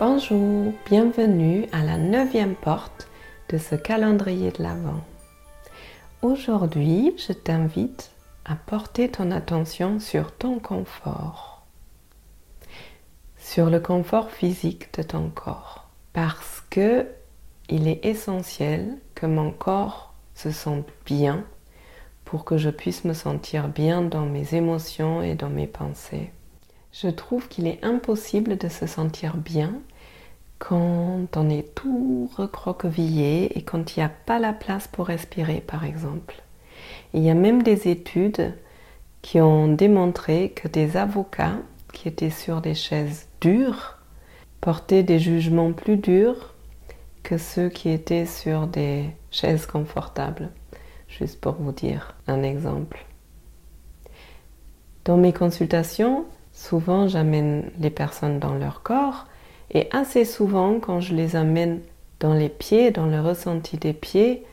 Bonjour, bienvenue à la neuvième porte de ce calendrier de l'Avent. Aujourd'hui, je t'invite à porter ton attention sur ton confort, sur le confort physique de ton corps, parce que il est essentiel que mon corps se sente bien pour que je puisse me sentir bien dans mes émotions et dans mes pensées. Je trouve qu'il est impossible de se sentir bien quand on est tout recroquevillé et quand il n'y a pas la place pour respirer, par exemple. Il y a même des études qui ont démontré que des avocats qui étaient sur des chaises dures portaient des jugements plus durs que ceux qui étaient sur des chaises confortables. Juste pour vous dire un exemple. Dans mes consultations, Souvent, j'amène les personnes dans leur corps et assez souvent, quand je les amène dans les pieds, dans le ressenti des pieds,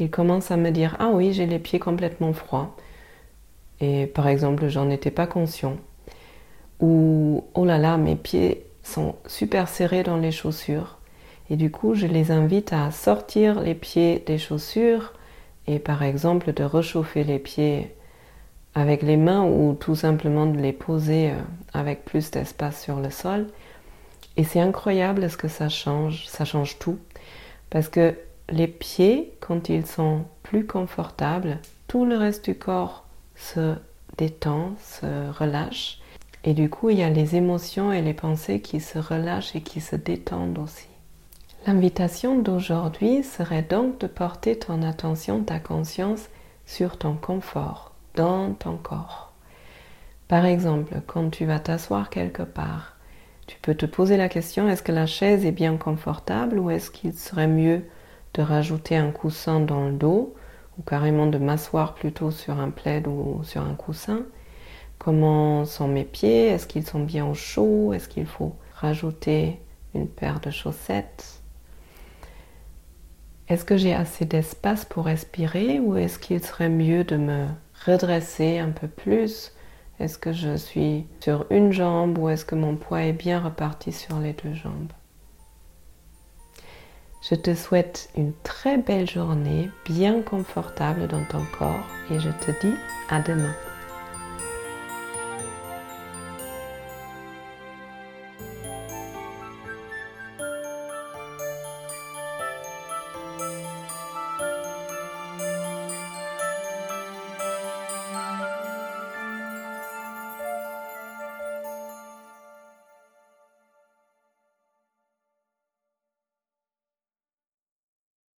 ils commencent à me dire Ah oui, j'ai les pieds complètement froids. Et par exemple, j'en étais pas conscient. Ou Oh là là, mes pieds sont super serrés dans les chaussures. Et du coup, je les invite à sortir les pieds des chaussures et par exemple de réchauffer les pieds avec les mains ou tout simplement de les poser euh, avec plus d'espace sur le sol. Et c'est incroyable ce que ça change, ça change tout. Parce que les pieds, quand ils sont plus confortables, tout le reste du corps se détend, se relâche. Et du coup, il y a les émotions et les pensées qui se relâchent et qui se détendent aussi. L'invitation d'aujourd'hui serait donc de porter ton attention, ta conscience sur ton confort, dans ton corps. Par exemple, quand tu vas t'asseoir quelque part, tu peux te poser la question est-ce que la chaise est bien confortable ou est-ce qu'il serait mieux de rajouter un coussin dans le dos ou carrément de m'asseoir plutôt sur un plaid ou sur un coussin? Comment sont mes pieds? Est-ce qu'ils sont bien au chaud? Est-ce qu'il faut rajouter une paire de chaussettes? Est-ce que j'ai assez d'espace pour respirer ou est-ce qu'il serait mieux de me redresser un peu plus Est-ce que je suis sur une jambe ou est-ce que mon poids est bien reparti sur les deux jambes? Je te souhaite une très belle journée, bien confortable dans ton corps et je te dis à demain.